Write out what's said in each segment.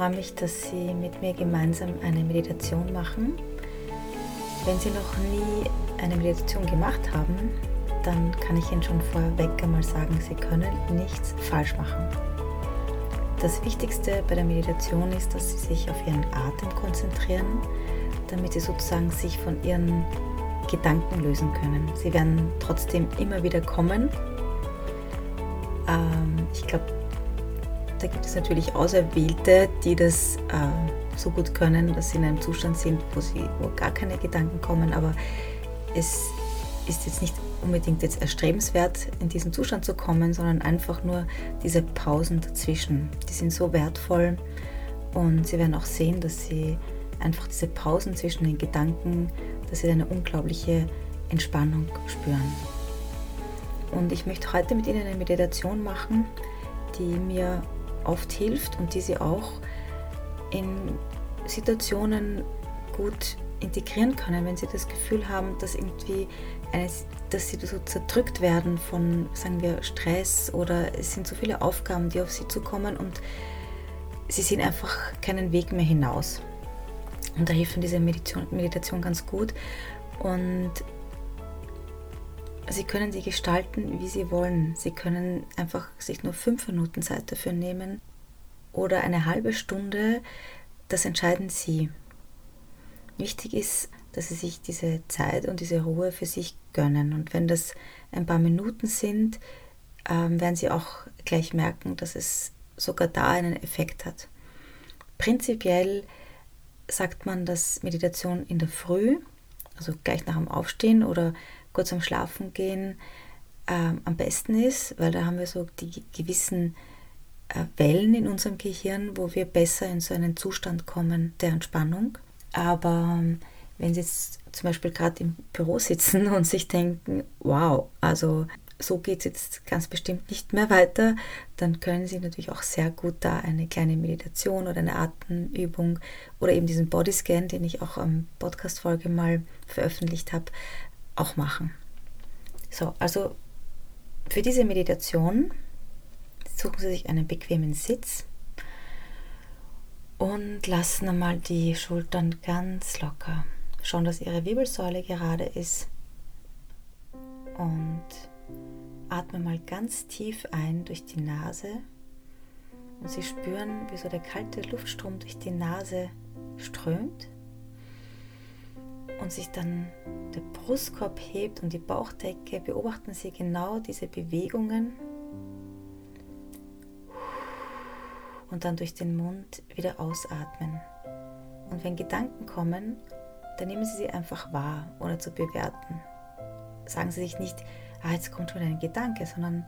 freue mich, dass Sie mit mir gemeinsam eine Meditation machen. Wenn Sie noch nie eine Meditation gemacht haben, dann kann ich Ihnen schon vorweg einmal sagen, Sie können nichts falsch machen. Das Wichtigste bei der Meditation ist, dass Sie sich auf Ihren Atem konzentrieren, damit Sie sozusagen sich von Ihren Gedanken lösen können. Sie werden trotzdem immer wieder kommen. Ähm, ich glaube, da gibt es natürlich Auserwählte, die das äh, so gut können, dass sie in einem Zustand sind, wo, sie, wo gar keine Gedanken kommen. Aber es ist jetzt nicht unbedingt jetzt erstrebenswert, in diesen Zustand zu kommen, sondern einfach nur diese Pausen dazwischen. Die sind so wertvoll und Sie werden auch sehen, dass Sie einfach diese Pausen zwischen den Gedanken, dass Sie eine unglaubliche Entspannung spüren. Und ich möchte heute mit Ihnen eine Meditation machen, die mir oft hilft und die Sie auch in Situationen gut integrieren können, wenn Sie das Gefühl haben, dass irgendwie eine, dass Sie so zerdrückt werden von, sagen wir, Stress oder es sind so viele Aufgaben, die auf Sie zukommen und Sie sehen einfach keinen Weg mehr hinaus. Und da hilft diese Meditation, Meditation ganz gut. Und Sie können sie gestalten, wie Sie wollen. Sie können einfach sich nur fünf Minuten Zeit dafür nehmen oder eine halbe Stunde. Das entscheiden Sie. Wichtig ist, dass Sie sich diese Zeit und diese Ruhe für sich gönnen. Und wenn das ein paar Minuten sind, ähm, werden Sie auch gleich merken, dass es sogar da einen Effekt hat. Prinzipiell sagt man, dass Meditation in der Früh, also gleich nach dem Aufstehen oder kurz am Schlafen gehen, äh, am besten ist, weil da haben wir so die gewissen äh, Wellen in unserem Gehirn, wo wir besser in so einen Zustand kommen der Entspannung. Aber ähm, wenn Sie jetzt zum Beispiel gerade im Büro sitzen und sich denken, wow, also so geht es jetzt ganz bestimmt nicht mehr weiter, dann können Sie natürlich auch sehr gut da eine kleine Meditation oder eine Atemübung oder eben diesen Bodyscan, den ich auch am Podcast-Folge mal veröffentlicht habe, auch machen. So, also für diese Meditation suchen Sie sich einen bequemen Sitz und lassen einmal die Schultern ganz locker. Schauen, dass Ihre Wirbelsäule gerade ist und atmen mal ganz tief ein durch die Nase und Sie spüren, wie so der kalte Luftstrom durch die Nase strömt und sich dann der Brustkorb hebt und die Bauchdecke. Beobachten Sie genau diese Bewegungen und dann durch den Mund wieder ausatmen. Und wenn Gedanken kommen, dann nehmen Sie sie einfach wahr, ohne zu bewerten. Sagen Sie sich nicht, ah, jetzt kommt schon ein Gedanke, sondern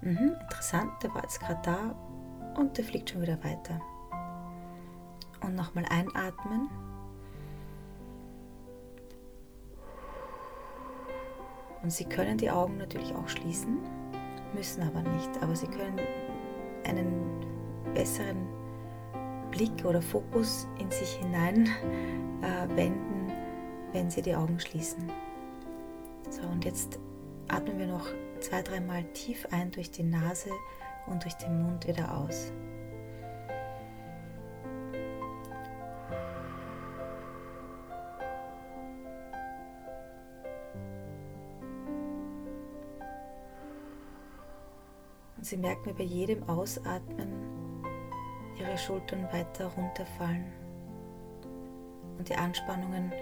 mh, interessant, der war jetzt gerade da und der fliegt schon wieder weiter. Und nochmal einatmen. Und Sie können die Augen natürlich auch schließen, müssen aber nicht. Aber Sie können einen besseren Blick oder Fokus in sich hinein äh, wenden, wenn Sie die Augen schließen. So, und jetzt atmen wir noch zwei, dreimal tief ein durch die Nase und durch den Mund wieder aus. Sie merken bei jedem Ausatmen Ihre Schultern weiter runterfallen und die Anspannungen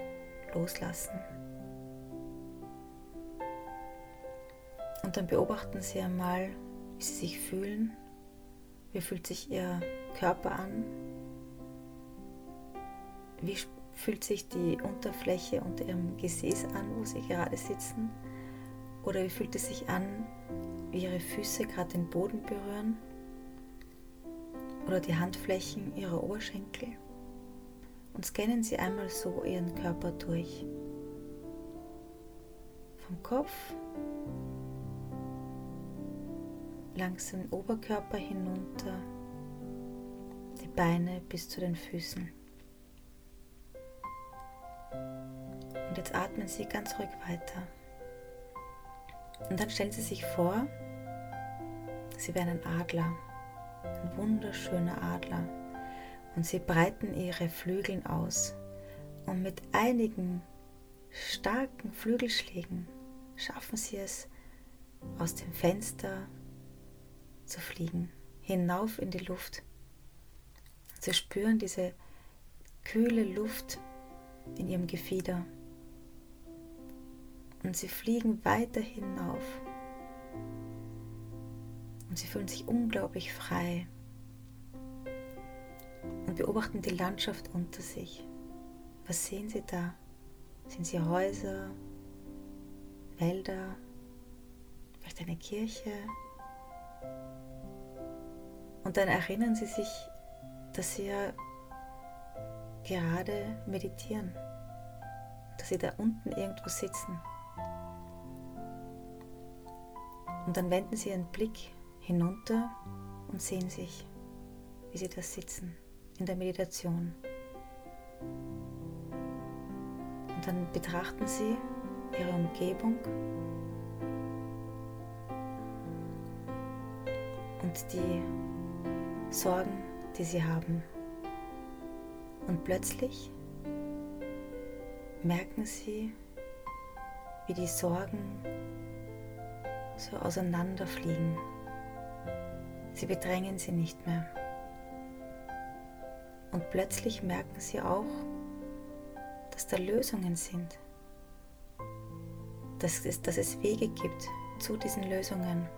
loslassen. Und dann beobachten Sie einmal, wie Sie sich fühlen. Wie fühlt sich Ihr Körper an? Wie fühlt sich die Unterfläche unter Ihrem Gesäß an, wo Sie gerade sitzen? Oder wie fühlt es sich an, wie Ihre Füße gerade den Boden berühren? Oder die Handflächen Ihrer Oberschenkel? Und scannen Sie einmal so Ihren Körper durch. Vom Kopf langs den Oberkörper hinunter, die Beine bis zu den Füßen. Und jetzt atmen Sie ganz ruhig weiter. Und dann stellen Sie sich vor, Sie wären ein Adler, ein wunderschöner Adler. Und sie breiten ihre Flügel aus. Und mit einigen starken Flügelschlägen schaffen sie es, aus dem Fenster zu fliegen, hinauf in die Luft. Sie spüren diese kühle Luft in ihrem Gefieder und sie fliegen weiter hinauf und sie fühlen sich unglaublich frei und beobachten die Landschaft unter sich. Was sehen sie da? Sind sie Häuser, Wälder, vielleicht eine Kirche? Und dann erinnern sie sich, dass sie ja gerade meditieren, dass sie da unten irgendwo sitzen. Und dann wenden sie ihren Blick hinunter und sehen sich, wie sie da sitzen in der Meditation. Und dann betrachten sie ihre Umgebung und die Sorgen, die sie haben. Und plötzlich merken sie, wie die Sorgen so auseinanderfliegen. Sie bedrängen sie nicht mehr. Und plötzlich merken sie auch, dass da Lösungen sind. Dass es, dass es Wege gibt zu diesen Lösungen.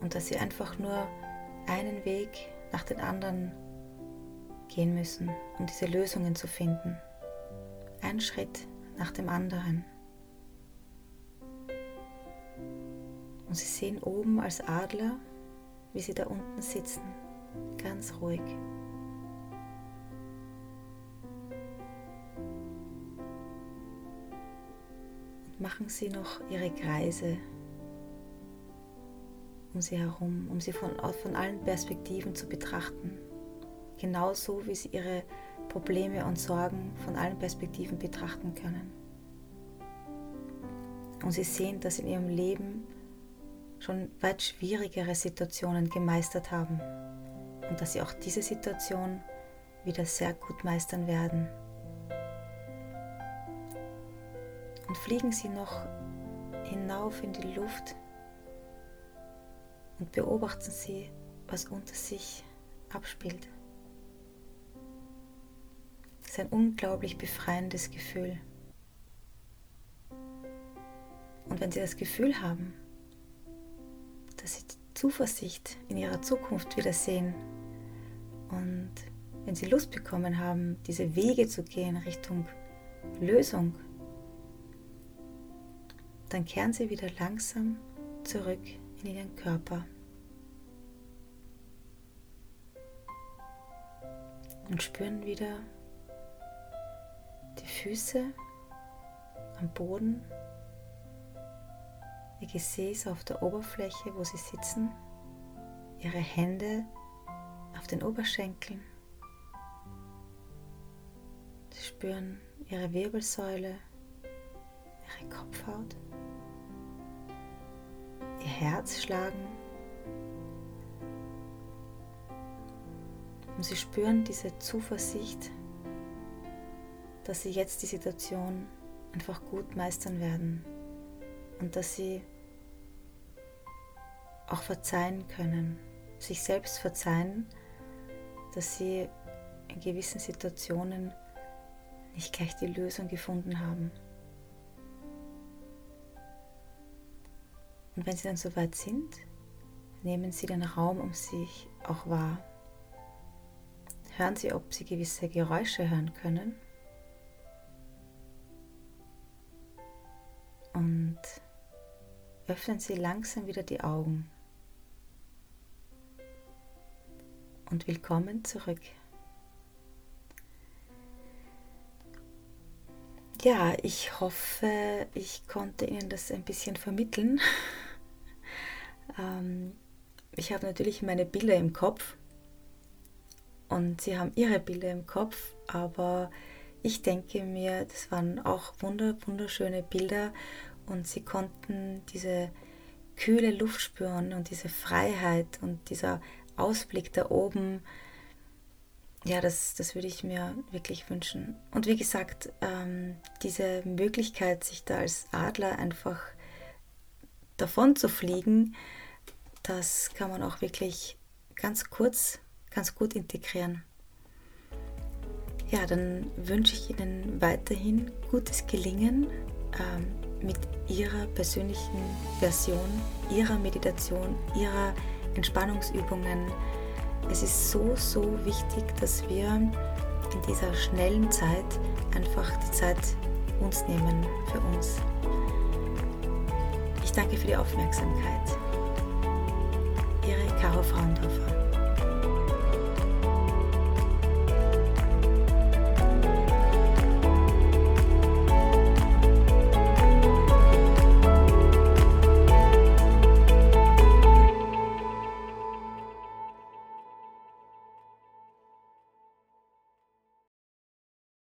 Und dass sie einfach nur einen Weg nach dem anderen gehen müssen, um diese Lösungen zu finden. Ein Schritt nach dem anderen. Und sie sehen oben als Adler, wie sie da unten sitzen, ganz ruhig. Und machen sie noch ihre Kreise um sie herum, um sie von, von allen Perspektiven zu betrachten. Genauso wie sie ihre Probleme und Sorgen von allen Perspektiven betrachten können. Und sie sehen, dass sie in ihrem Leben schon weit schwierigere Situationen gemeistert haben und dass sie auch diese Situation wieder sehr gut meistern werden. Und fliegen sie noch hinauf in die Luft und beobachten Sie, was unter sich abspielt. Ist ein unglaublich befreiendes Gefühl. Und wenn Sie das Gefühl haben, dass Sie Zuversicht in Ihrer Zukunft wiedersehen und wenn Sie Lust bekommen haben, diese Wege zu gehen Richtung Lösung, dann kehren Sie wieder langsam zurück in Ihren Körper. Und spüren wieder die Füße am Boden, Ihr Gesäß auf der Oberfläche, wo Sie sitzen, Ihre Hände auf den Oberschenkeln. Sie spüren Ihre Wirbelsäule, Ihre Kopfhaut ihr Herz schlagen. Und sie spüren diese Zuversicht, dass sie jetzt die Situation einfach gut meistern werden und dass sie auch verzeihen können, sich selbst verzeihen, dass sie in gewissen Situationen nicht gleich die Lösung gefunden haben. Und wenn Sie dann soweit sind, nehmen Sie den Raum um sich auch wahr. Hören Sie, ob Sie gewisse Geräusche hören können. Und öffnen Sie langsam wieder die Augen. Und willkommen zurück. Ja, ich hoffe, ich konnte Ihnen das ein bisschen vermitteln. Ähm, ich habe natürlich meine Bilder im Kopf und sie haben ihre Bilder im Kopf, aber ich denke mir, das waren auch wunderschöne Bilder und sie konnten diese kühle Luft spüren und diese Freiheit und dieser Ausblick da oben, ja, das, das würde ich mir wirklich wünschen. Und wie gesagt, ähm, diese Möglichkeit, sich da als Adler einfach davon zu fliegen, das kann man auch wirklich ganz kurz, ganz gut integrieren. Ja, dann wünsche ich Ihnen weiterhin gutes Gelingen ähm, mit Ihrer persönlichen Version, Ihrer Meditation, Ihrer Entspannungsübungen. Es ist so, so wichtig, dass wir in dieser schnellen Zeit einfach die Zeit uns nehmen für uns. Ich danke für die Aufmerksamkeit. Ihre Caro Frauendorfer.